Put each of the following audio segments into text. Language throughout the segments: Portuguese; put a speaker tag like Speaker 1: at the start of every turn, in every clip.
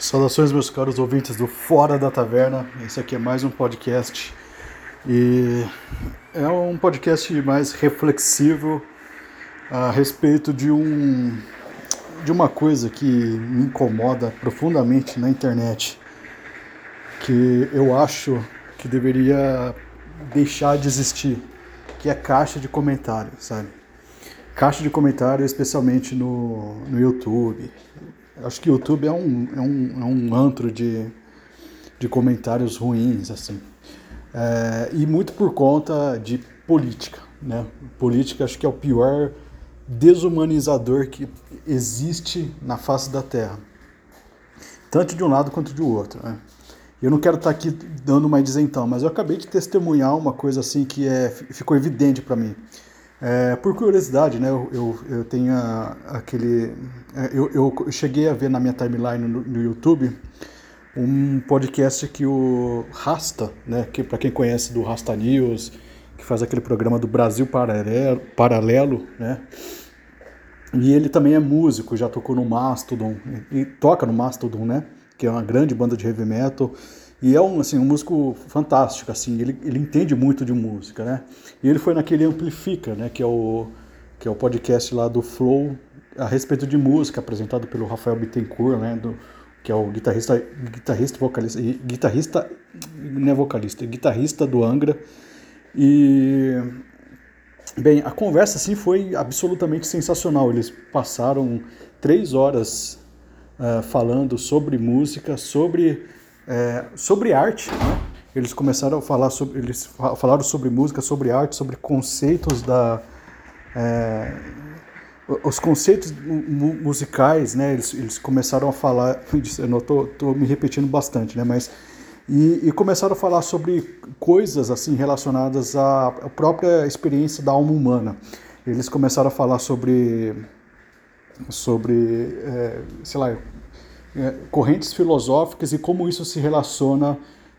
Speaker 1: Saudações, meus caros ouvintes do Fora da Taverna. Esse aqui é mais um podcast e é um podcast mais reflexivo a respeito de um de uma coisa que me incomoda profundamente na internet, que eu acho que deveria deixar de existir, que é caixa de comentários, sabe? Caixa de comentários, especialmente no, no YouTube, Acho que o YouTube é um, é um, é um antro de, de comentários ruins, assim. É, e muito por conta de política, né? Política acho que é o pior desumanizador que existe na face da Terra. Tanto de um lado quanto de outro, né? Eu não quero estar aqui dando uma isentão, mas eu acabei de testemunhar uma coisa assim que é, ficou evidente para mim. É, por curiosidade, né, eu, eu, tenho aquele. É, eu, eu, cheguei a ver na minha timeline no, no YouTube um podcast que o Rasta, né, que para quem conhece do Rasta News, que faz aquele programa do Brasil Paralelo, Paralelo né, e ele também é músico, já tocou no Mastodon, e toca no Mastodon, né, que é uma grande banda de heavy metal, e é um, assim, um músico fantástico, assim, ele, ele entende muito de música, né? E ele foi naquele Amplifica, né, que é o, que é o podcast lá do Flow a respeito de música, apresentado pelo Rafael Bittencourt, né, do, que é o guitarrista, guitarrista vocalista, guitarrista, não é vocalista, é guitarrista do Angra. E bem, a conversa assim foi absolutamente sensacional. Eles passaram três horas uh, falando sobre música, sobre é, sobre arte, né? Eles começaram a falar sobre, eles falaram sobre música, sobre arte, sobre conceitos da, é, os conceitos mu musicais, né? Eles, eles começaram a falar, eu tô me repetindo bastante, né? Mas e, e, começaram a falar sobre coisas assim relacionadas à própria experiência da alma humana. Eles começaram a falar sobre sobre, é, sei lá, correntes filosóficas e como isso se relaciona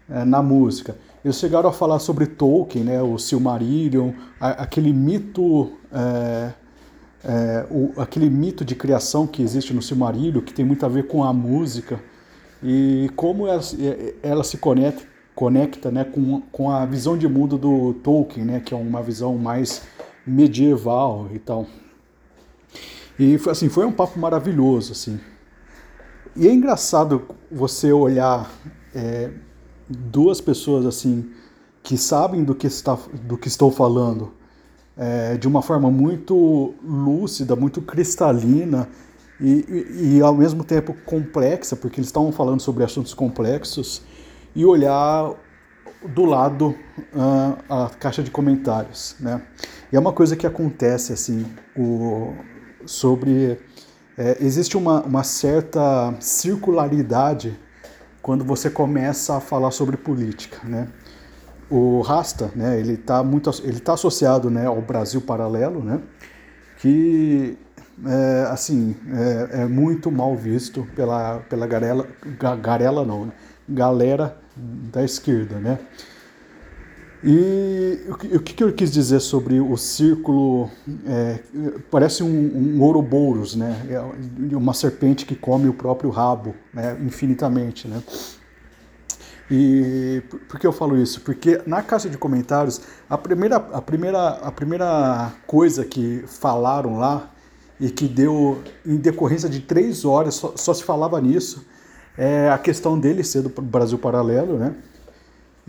Speaker 1: é, na música. Eles chegaram a falar sobre Tolkien, né, o Silmarillion, aquele mito, é, é, o, aquele mito de criação que existe no Silmarillion, que tem muito a ver com a música e como ela, é, ela se conecta, conecta né, com, com a visão de mundo do Tolkien, né, que é uma visão mais medieval e tal. E assim, foi um papo maravilhoso, assim. E é engraçado você olhar é, duas pessoas assim que sabem do que, está, do que estou falando é, de uma forma muito lúcida, muito cristalina e, e, e, ao mesmo tempo complexa, porque eles estavam falando sobre assuntos complexos, e olhar do lado uh, a caixa de comentários. Né? E é uma coisa que acontece assim o, sobre é, existe uma, uma certa circularidade quando você começa a falar sobre política, né? O Rasta, né, ele está muito ele tá associado, né, ao Brasil Paralelo, né, que é, assim é, é, muito mal visto pela pela garela garela não, né? galera da esquerda, né? E o que, eu quis dizer sobre o círculo? É, parece um, um Ouroboros, né? É uma serpente que come o próprio rabo, né? infinitamente. Né? E por que eu falo isso? Porque na caixa de comentários, a primeira, a primeira, a primeira coisa que falaram lá e que deu em decorrência de três horas, só, só se falava nisso, é a questão dele ser do Brasil Paralelo, né?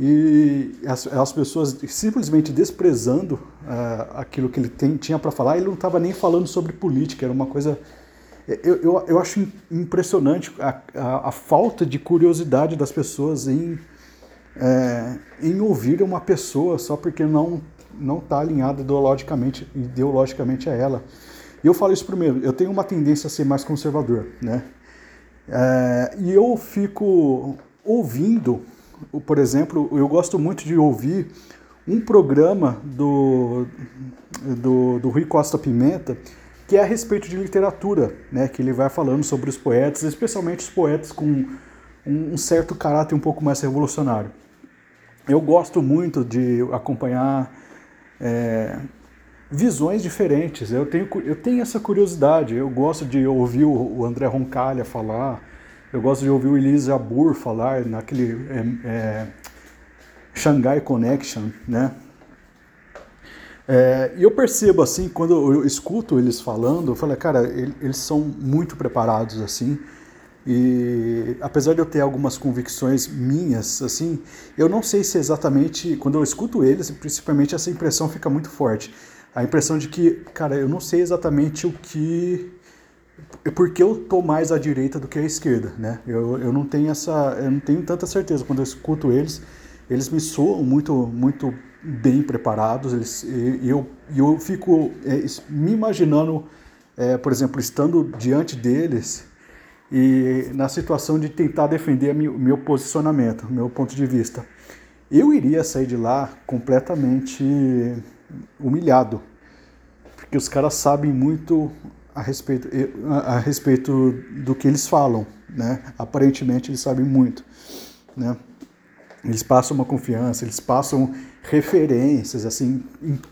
Speaker 1: E as, as pessoas simplesmente desprezando uh, aquilo que ele tem, tinha para falar, ele não estava nem falando sobre política, era uma coisa. Eu, eu, eu acho impressionante a, a, a falta de curiosidade das pessoas em, é, em ouvir uma pessoa só porque não não está alinhada ideologicamente, ideologicamente a ela. E eu falo isso primeiro, eu tenho uma tendência a ser mais conservador, né? É, e eu fico ouvindo por exemplo, eu gosto muito de ouvir um programa do, do, do Rui Costa Pimenta, que é a respeito de literatura, né? que ele vai falando sobre os poetas, especialmente os poetas com um, certo caráter um pouco mais revolucionário. Eu gosto muito de acompanhar é, visões diferentes, eu tenho, eu tenho essa curiosidade, eu gosto de ouvir o, o André Roncalha falar, Eu gosto de ouvir o Elise Jabur falar naquele é, é, Shanghai Connection, né? É, eu percebo assim, quando eu escuto eles falando, eu falo, cara, eles são muito preparados assim. E apesar de eu ter algumas convicções minhas, assim, eu não sei se exatamente, quando eu escuto eles, principalmente essa impressão fica muito forte. A impressão de que, cara, eu não sei exatamente o que. Porque eu tô mais à direita do que à esquerda, né? Eu, eu não tenho essa. Eu não tenho tanta certeza. Quando eu escuto eles, eles me soam muito, muito bem preparados. Eles, e eu, eu fico é, me imaginando, é, por exemplo, estando diante deles e na situação de tentar defender o meu posicionamento, meu ponto de vista. Eu iria sair de lá completamente humilhado, porque os caras sabem muito a respeito, a, respeito do que eles falam, né? Aparentemente eles sabem muito, né? Eles passam uma confiança, eles passam referências, assim.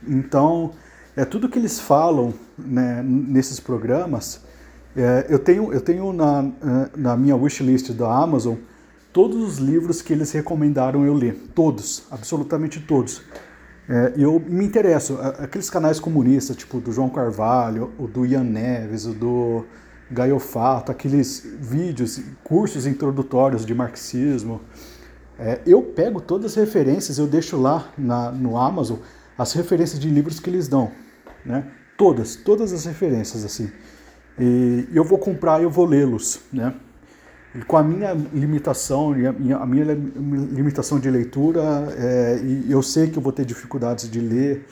Speaker 1: Então, é tudo que eles falam né, nesses programas é, eu tenho, eu tenho na, na minha wishlist da Amazon todos os livros que eles recomendaram eu ler. Todos, absolutamente todos. É, eu me interesso. Aqueles canais comunistas, tipo do João Carvalho, o do Ian Neves, o do Gaiofato, aqueles vídeos, cursos introdutórios de marxismo. É, eu pego todas as referências, eu deixo lá na, no Amazon as referências de livros que eles dão. Né? Todas, todas as referências, assim. E eu vou comprar eu vou lê-los, né? E com a minha limitação, a minha, limitação de leitura, é, eu sei que eu vou ter dificuldades de ler,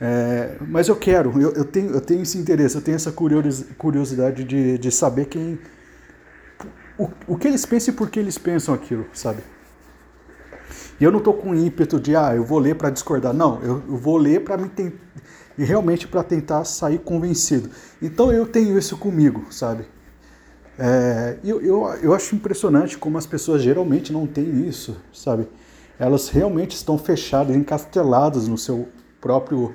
Speaker 1: é, mas eu quero, eu, eu, tenho, eu tenho esse interesse, eu tenho essa curiosidade de, de saber quem. O, o que eles pensam e por que eles pensam aquilo, sabe? E eu não estou com ímpeto de, ah, eu vou ler para discordar. Não, eu, eu vou ler para me e realmente para tentar sair convencido. Então eu tenho isso comigo, sabe? É, eu, eu, eu acho impressionante como as pessoas geralmente não têm isso, sabe? Elas realmente estão fechadas, encasteladas no seu próprio,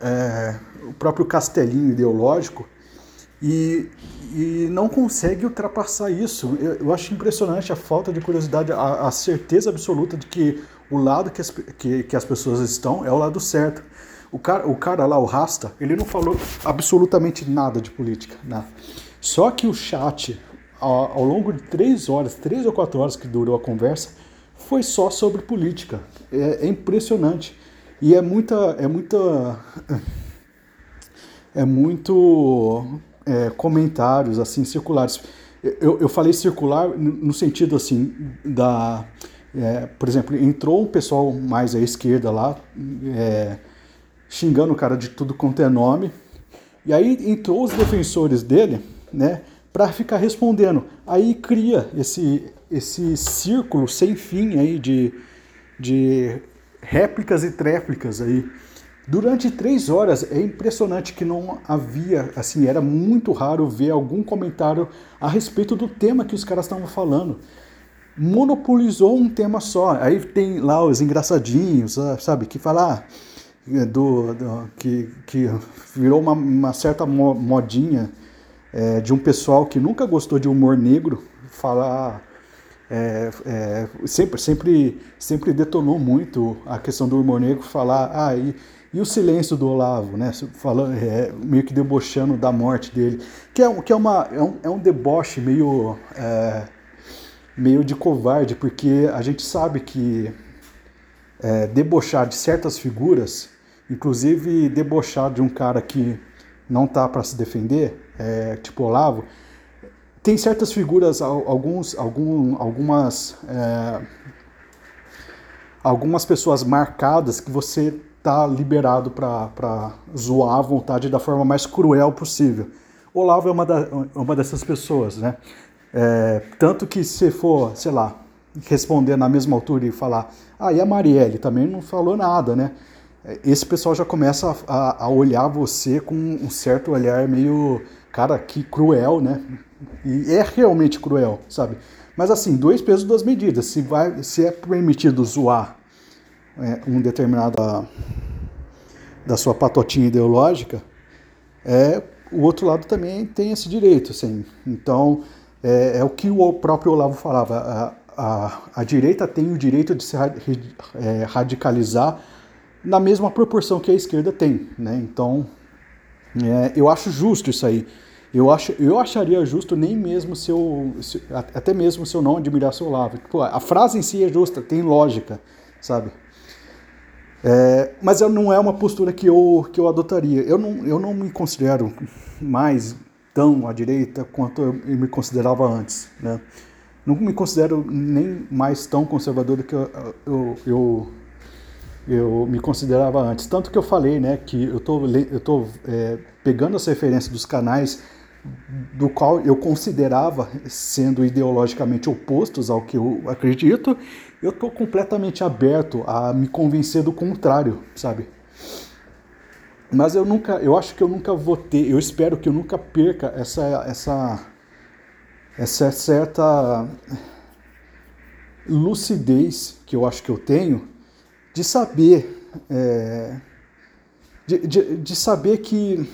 Speaker 1: é, o próprio castelinho ideológico e, e não consegue ultrapassar isso. Eu, eu, acho impressionante a falta de curiosidade, a, a certeza absoluta de que o lado que as, que, que as pessoas estão é o lado certo. O cara, o cara lá, o Rasta, ele não falou absolutamente nada de política, nada. Só que o chat, ao, longo de três horas, três ou quatro horas que durou a conversa, foi só sobre política. É, é impressionante. E é muita. É muita. É muito. É, comentários assim circulares. Eu, eu falei circular no sentido assim da. É, por exemplo, entrou um pessoal mais à esquerda lá, é, xingando o cara de tudo quanto é nome. E aí entrou os defensores dele, né, para ficar respondendo. Aí cria esse esse círculo sem fim aí de, de réplicas e tréplicas aí. Durante três horas é impressionante que não havia, assim, era muito raro ver algum comentário a respeito do tema que os caras estavam falando. Monopolizou um tema só. Aí tem lá os engraçadinhos, ah, sabe, que falar ah, do, do que, que virou uma, uma certa modinha é, de um pessoal que nunca gostou de humor negro falar é, é, sempre sempre sempre detonou muito a questão do humor negro falar ah e, o silêncio do Olavo né? Falando é, meio que debochando da morte dele. Que é, que é, uma, é, um, é um deboche meio é, meio de covarde porque a gente sabe que é, debochar de certas figuras inclusive debochar de um cara que não tá para se defender, é, tipo Olavo, tem certas figuras, alguns, algum, algumas, é, algumas pessoas marcadas que você tá liberado para zoar à vontade da forma mais cruel possível. Olavo é uma, da, uma dessas pessoas, né? É, tanto que se for, sei lá, responder na mesma altura e falar, ah, e a Marielle também não falou nada, né? Esse pessoal já começa a, a, olhar você com um certo olhar meio, cara, que cruel, né? E é realmente cruel, sabe? Mas assim, dois pesos, duas medidas. Se, vai, se é permitido zoar é, um determinado da sua patotinha ideológica, é, o outro lado também tem esse direito, assim. Então, é, é o que o próprio Olavo falava. A, a, a direita tem o direito de se é, radicalizar na mesma proporção que a esquerda tem. Né? Então, é, eu acho justo isso aí. Eu, acho, eu acharia justo nem mesmo se eu. Se, até mesmo se eu não admirasse o Olavo. A frase em si é justa, tem lógica, sabe? É, mas não é uma postura que eu, que eu adotaria. Eu não, eu não me considero mais tão à direita quanto eu me considerava antes. Né? Não me considero nem mais tão conservador do que eu, eu, eu, eu me considerava antes. Tanto que eu falei né, que eu tô, estou tô, é, pegando as referências dos canais do qual eu considerava sendo ideologicamente opostos ao que eu acredito, eu estou completamente aberto a me convencer do contrário, sabe? Mas eu nunca, eu acho que eu nunca vou ter, eu espero que eu nunca perca essa essa essa certa lucidez que eu acho que eu tenho de saber é, de, de, de saber que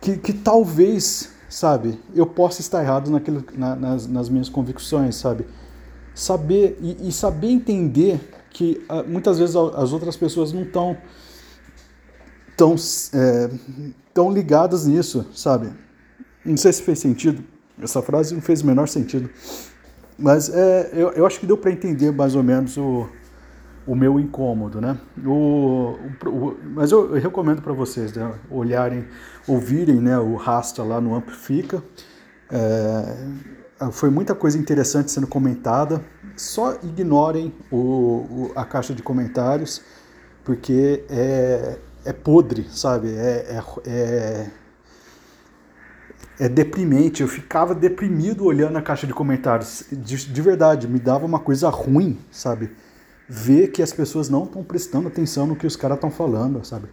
Speaker 1: que, que talvez, sabe, eu possa estar errado naquilo, na, nas, nas minhas convicções, sabe? Saber e, e saber entender que uh, muitas vezes as outras pessoas não estão tão, é, tão ligadas nisso, sabe? Não sei se fez sentido. Essa frase não fez o menor sentido. Mas é, eu, eu acho que deu para entender mais ou menos o, o meu incômodo, né? O, o, mas eu, eu recomendo para vocês né, olharem, ouvirem né, o Rasta lá no Amplifica. É, foi muita coisa interessante sendo comentada. Só ignorem o, o, a caixa de comentários, porque é, é podre, sabe? É, é, é, é, deprimente. Eu ficava deprimido olhando a caixa de comentários. De, de verdade, me dava uma coisa ruim, sabe? Ver que as pessoas não estão prestando atenção no que os caras estão falando, sabe?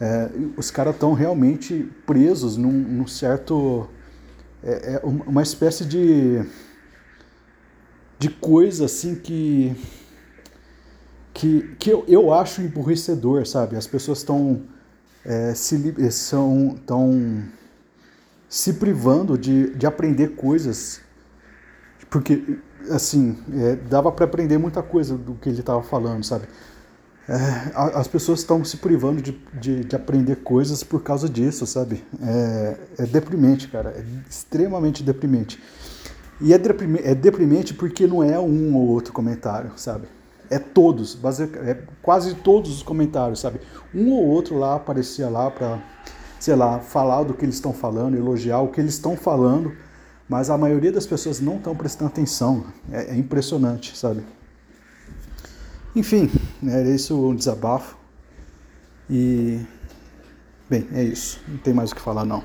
Speaker 1: É, os caras estão realmente presos num, num certo. É, é, uma espécie de. de coisa assim que. que, que eu, eu acho emburrecedor, sabe? As pessoas estão. É, se, são, estão se privando de, de aprender coisas. Porque assim, é, dava para aprender muita coisa do que ele estava falando, sabe? É, as pessoas estão se privando de, de, de, aprender coisas por causa disso, sabe? É, é deprimente, cara. É extremamente deprimente. E é, deprime, é deprimente porque não é um ou outro comentário, sabe? É todos, é quase todos os comentários, sabe? Um ou outro lá aparecia lá para, sei lá, falar do que eles estão falando, elogiar o que eles estão falando mas a maioria das pessoas não estão prestando atenção. É, é, impressionante, sabe? Enfim, era isso um desabafo. E. Bem, é isso. Não tem mais o que falar, não.